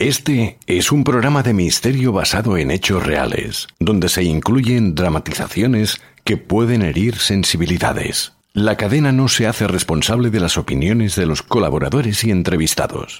Este es un programa de misterio basado en hechos reales, donde se incluyen dramatizaciones que pueden herir sensibilidades. La cadena no se hace responsable de las opiniones de los colaboradores y entrevistados.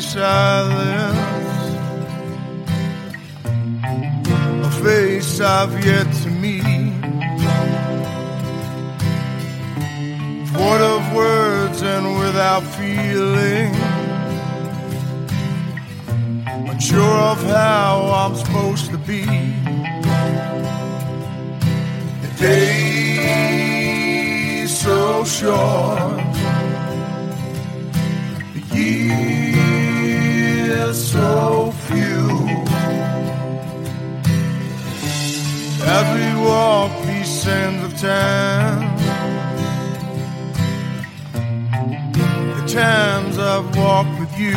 silence. A face I've yet to meet. Void of words and without feeling. Unsure of how I'm supposed to be. The day's so short. The year so few. Every walk descends of time. The times I've walked with you.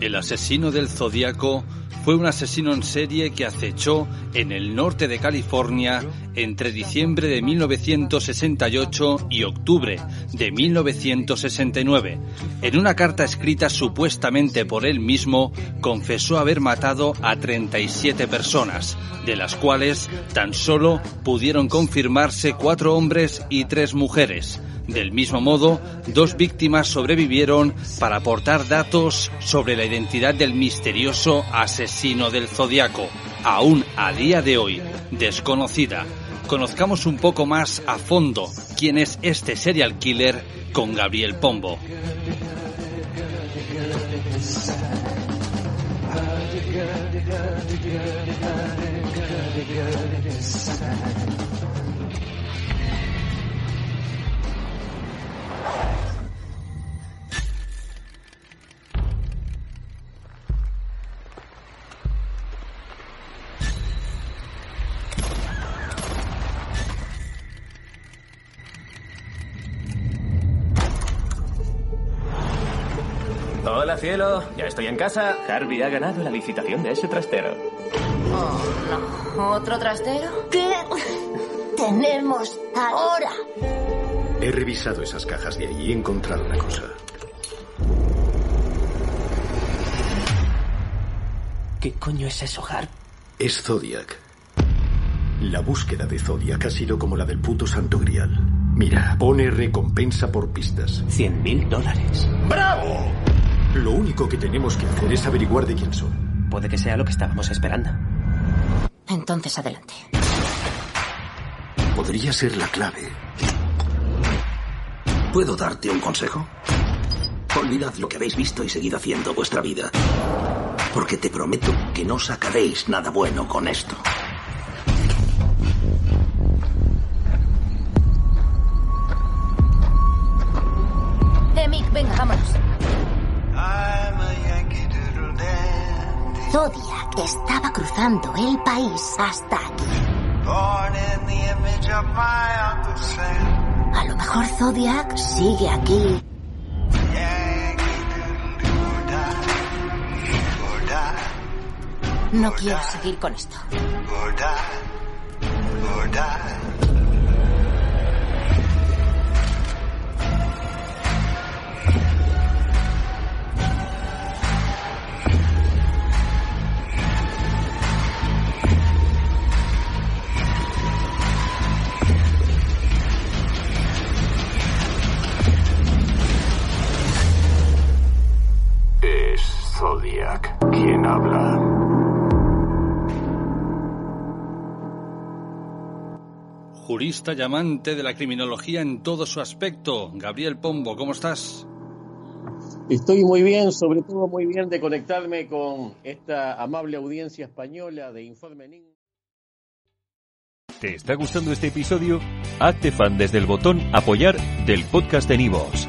El asesino del zodiaco fue un asesino en serie que acechó en el norte de California entre diciembre de 1968 y octubre de 1969. En una carta escrita supuestamente por él mismo, confesó haber matado a 37 personas, de las cuales tan solo pudieron confirmarse cuatro hombres y tres mujeres. Del mismo modo, dos víctimas sobrevivieron para aportar datos sobre la identidad del misterioso asesino del zodiaco, aún a día de hoy desconocida. Conozcamos un poco más a fondo quién es este serial killer con Gabriel Pombo. Hola, cielo. Ya estoy en casa. Harvey ha ganado la licitación de ese trastero. Oh, no. ¿Otro trastero? ¿Qué tenemos ahora? He revisado esas cajas de allí y he encontrado una cosa. ¿Qué coño es eso, Harp? Es Zodiac. La búsqueda de Zodiac ha sido como la del puto Santo Grial. Mira, pone recompensa por pistas. Cien mil dólares. ¡Bravo! Lo único que tenemos que hacer es averiguar de quién son. Puede que sea lo que estábamos esperando. Entonces adelante. Podría ser la clave. ¿Puedo darte un consejo? Olvidad lo que habéis visto y seguid haciendo vuestra vida. Porque te prometo que no sacaréis nada bueno con esto. Zodiac estaba cruzando el país hasta aquí. A lo mejor Zodiac sigue aquí. No quiero seguir con esto. Habla. Jurista y amante de la criminología en todo su aspecto. Gabriel Pombo, ¿cómo estás? Estoy muy bien, sobre todo muy bien de conectarme con esta amable audiencia española de Informe Enigma. ¿Te está gustando este episodio? Hazte fan desde el botón Apoyar del podcast de Nivos.